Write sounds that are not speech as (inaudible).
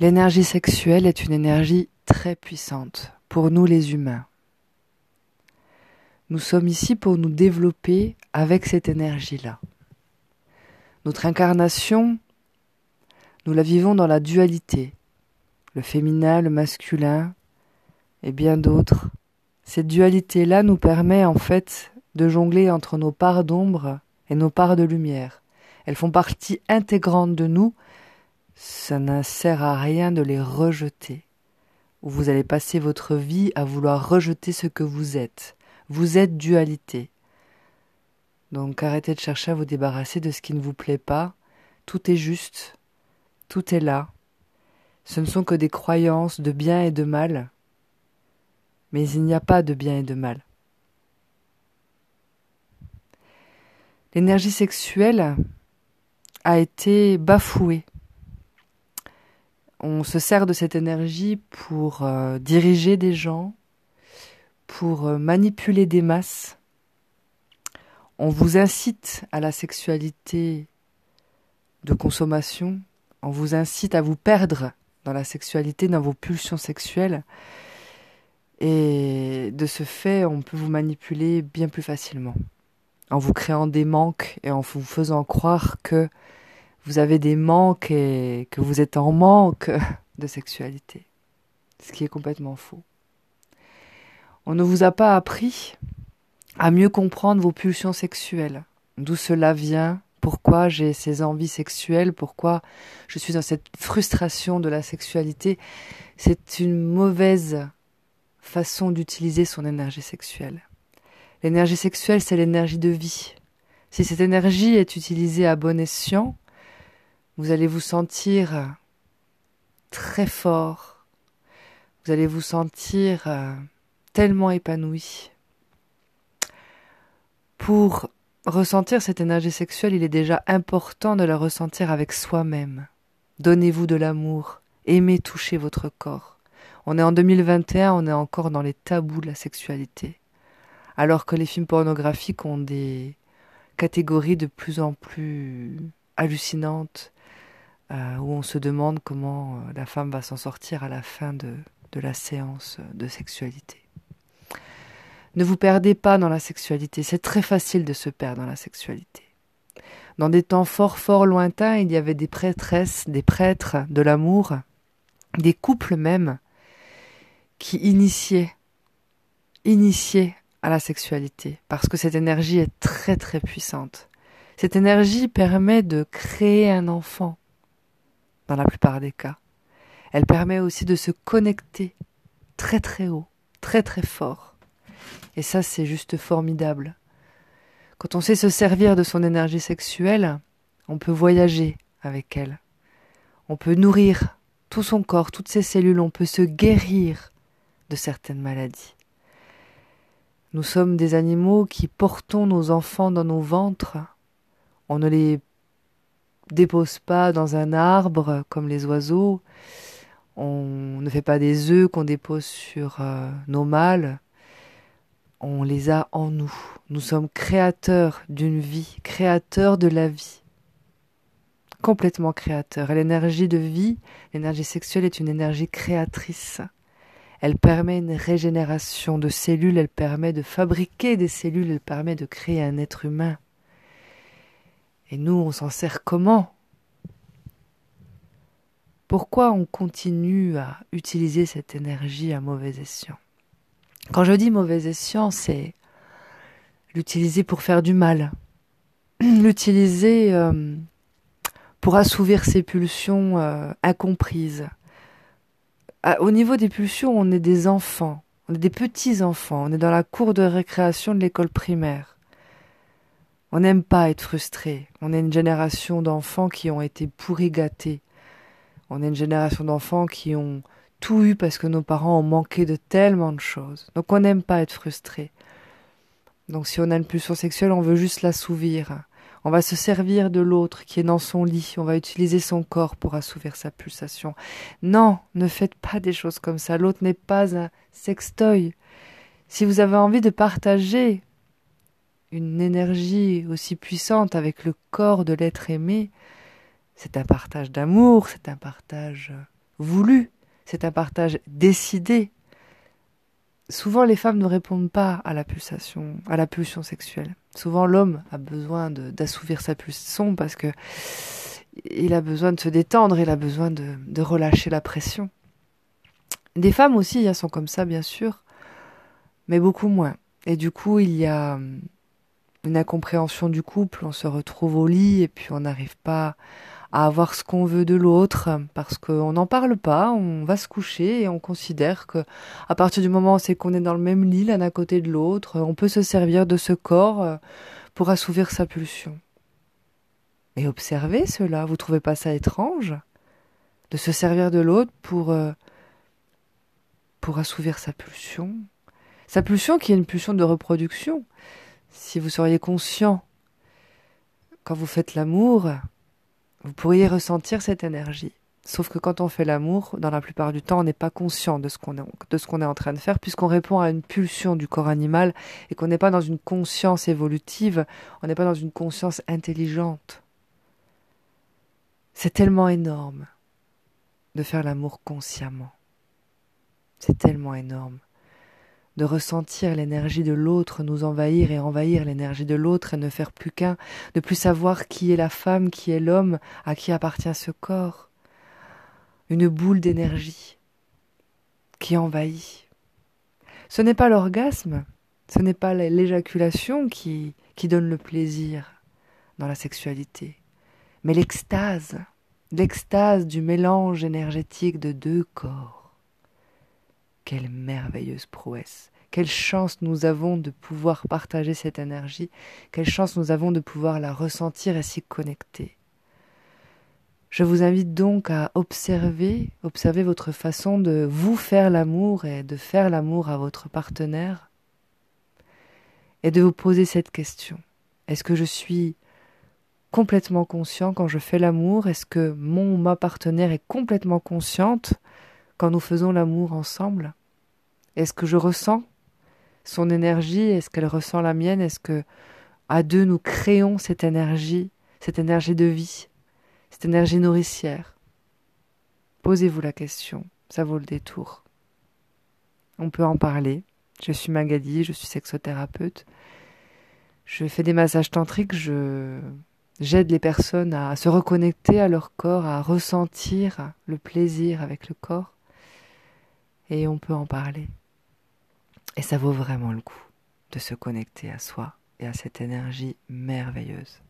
L'énergie sexuelle est une énergie très puissante pour nous les humains. Nous sommes ici pour nous développer avec cette énergie-là. Notre incarnation, nous la vivons dans la dualité, le féminin, le masculin et bien d'autres. Cette dualité-là nous permet en fait de jongler entre nos parts d'ombre et nos parts de lumière. Elles font partie intégrante de nous, ça ne sert à rien de les rejeter. Ou vous allez passer votre vie à vouloir rejeter ce que vous êtes. Vous êtes dualité. Donc arrêtez de chercher à vous débarrasser de ce qui ne vous plaît pas. Tout est juste. Tout est là. Ce ne sont que des croyances de bien et de mal. Mais il n'y a pas de bien et de mal. L'énergie sexuelle a été bafouée. On se sert de cette énergie pour euh, diriger des gens, pour euh, manipuler des masses. On vous incite à la sexualité de consommation, on vous incite à vous perdre dans la sexualité, dans vos pulsions sexuelles. Et de ce fait, on peut vous manipuler bien plus facilement. En vous créant des manques et en vous faisant croire que vous avez des manques et que vous êtes en manque de sexualité. Ce qui est complètement faux. On ne vous a pas appris à mieux comprendre vos pulsions sexuelles, d'où cela vient, pourquoi j'ai ces envies sexuelles, pourquoi je suis dans cette frustration de la sexualité? C'est une mauvaise façon d'utiliser son énergie sexuelle. L'énergie sexuelle, c'est l'énergie de vie. Si cette énergie est utilisée à bon escient, vous allez vous sentir très fort, vous allez vous sentir euh, tellement épanoui. Pour ressentir cette énergie sexuelle, il est déjà important de la ressentir avec soi-même. Donnez-vous de l'amour, aimez toucher votre corps. On est en 2021, on est encore dans les tabous de la sexualité. Alors que les films pornographiques ont des catégories de plus en plus hallucinantes, euh, où on se demande comment euh, la femme va s'en sortir à la fin de, de la séance de sexualité. Ne vous perdez pas dans la sexualité, c'est très facile de se perdre dans la sexualité. Dans des temps fort fort lointains, il y avait des prêtresses, des prêtres de l'amour, des couples même, qui initiaient, initiaient à la sexualité, parce que cette énergie est très très puissante. Cette énergie permet de créer un enfant, dans la plupart des cas. Elle permet aussi de se connecter très très haut, très très fort et ça, c'est juste formidable. Quand on sait se servir de son énergie sexuelle, on peut voyager avec elle. On peut nourrir tout son corps, toutes ses cellules, on peut se guérir de certaines maladies. Nous sommes des animaux qui portons nos enfants dans nos ventres. On ne les dépose pas dans un arbre comme les oiseaux. On ne fait pas des œufs qu'on dépose sur euh, nos mâles on les a en nous. Nous sommes créateurs d'une vie, créateurs de la vie. Complètement créateurs. L'énergie de vie, l'énergie sexuelle est une énergie créatrice. Elle permet une régénération de cellules, elle permet de fabriquer des cellules, elle permet de créer un être humain. Et nous, on s'en sert comment? Pourquoi on continue à utiliser cette énergie à mauvais escient? Quand je dis mauvais escient, c'est l'utiliser pour faire du mal, (clears throat) l'utiliser euh, pour assouvir ses pulsions euh, incomprises. au niveau des pulsions, on est des enfants, on est des petits enfants, on est dans la cour de récréation de l'école primaire. On n'aime pas être frustré. On est une génération d'enfants qui ont été pourri gâtés. On est une génération d'enfants qui ont tout eu parce que nos parents ont manqué de tellement de choses. Donc on n'aime pas être frustré. Donc si on a une pulsion sexuelle, on veut juste l'assouvir. On va se servir de l'autre qui est dans son lit. On va utiliser son corps pour assouvir sa pulsation. Non, ne faites pas des choses comme ça. L'autre n'est pas un sextoy. Si vous avez envie de partager une énergie aussi puissante avec le corps de l'être aimé, c'est un partage d'amour, c'est un partage voulu, c'est un partage décidé. Souvent, les femmes ne répondent pas à la pulsation, à la pulsion sexuelle. Souvent, l'homme a besoin d'assouvir sa pulsion parce que il a besoin de se détendre, il a besoin de, relâcher la pression. Des femmes aussi elles sont comme ça, bien sûr, mais beaucoup moins. Et du coup, il y a une incompréhension du couple, on se retrouve au lit et puis on n'arrive pas à avoir ce qu'on veut de l'autre parce qu'on n'en parle pas, on va se coucher et on considère que à partir du moment où c'est qu'on est dans le même lit l'un à côté de l'autre, on peut se servir de ce corps euh, pour assouvir sa pulsion. Mais observez cela, vous trouvez pas ça étrange de se servir de l'autre pour euh, pour assouvir sa pulsion, sa pulsion qui est une pulsion de reproduction. Si vous seriez conscient quand vous faites l'amour, vous pourriez ressentir cette énergie. Sauf que quand on fait l'amour, dans la plupart du temps, on n'est pas conscient de ce qu'on est, en train de faire, puisqu'on répond à une pulsion du corps animal et qu'on n'est pas dans une conscience évolutive, on n'est pas dans une conscience intelligente. C'est tellement énorme de faire l'amour consciemment. C'est tellement énorme de ressentir l'énergie de l'autre nous envahir et envahir l'énergie de l'autre et ne faire plus qu'un, de plus savoir qui est la femme, qui est l'homme, à qui appartient ce corps. Une boule d'énergie qui envahit. Ce n'est pas l'orgasme, ce n'est pas l'éjaculation qui, qui donne le plaisir dans la sexualité, mais l'extase, l'extase du mélange énergétique de deux corps. Quelle merveilleuse prouesse. Quelle chance nous avons de pouvoir partager cette énergie. Quelle chance nous avons de pouvoir la ressentir et s'y connecter. Je vous invite donc à observer, observer votre façon de vous faire l'amour et de faire l'amour à votre partenaire et de vous poser cette question. Est-ce que je suis complètement conscient quand je fais l'amour? Est-ce que mon ma partenaire est complètement consciente? Quand nous faisons l'amour ensemble? Est-ce que je ressens son énergie? Est-ce qu'elle ressent la mienne? Est-ce que à deux nous créons cette énergie, cette énergie de vie, cette énergie nourricière? Posez-vous la question, ça vaut le détour. On peut en parler. Je suis Magali, je suis sexothérapeute. Je fais des massages tantriques, je j'aide les personnes à se reconnecter à leur corps, à ressentir le plaisir avec le corps et on peut en parler. Et ça vaut vraiment le coup de se connecter à soi et à cette énergie merveilleuse.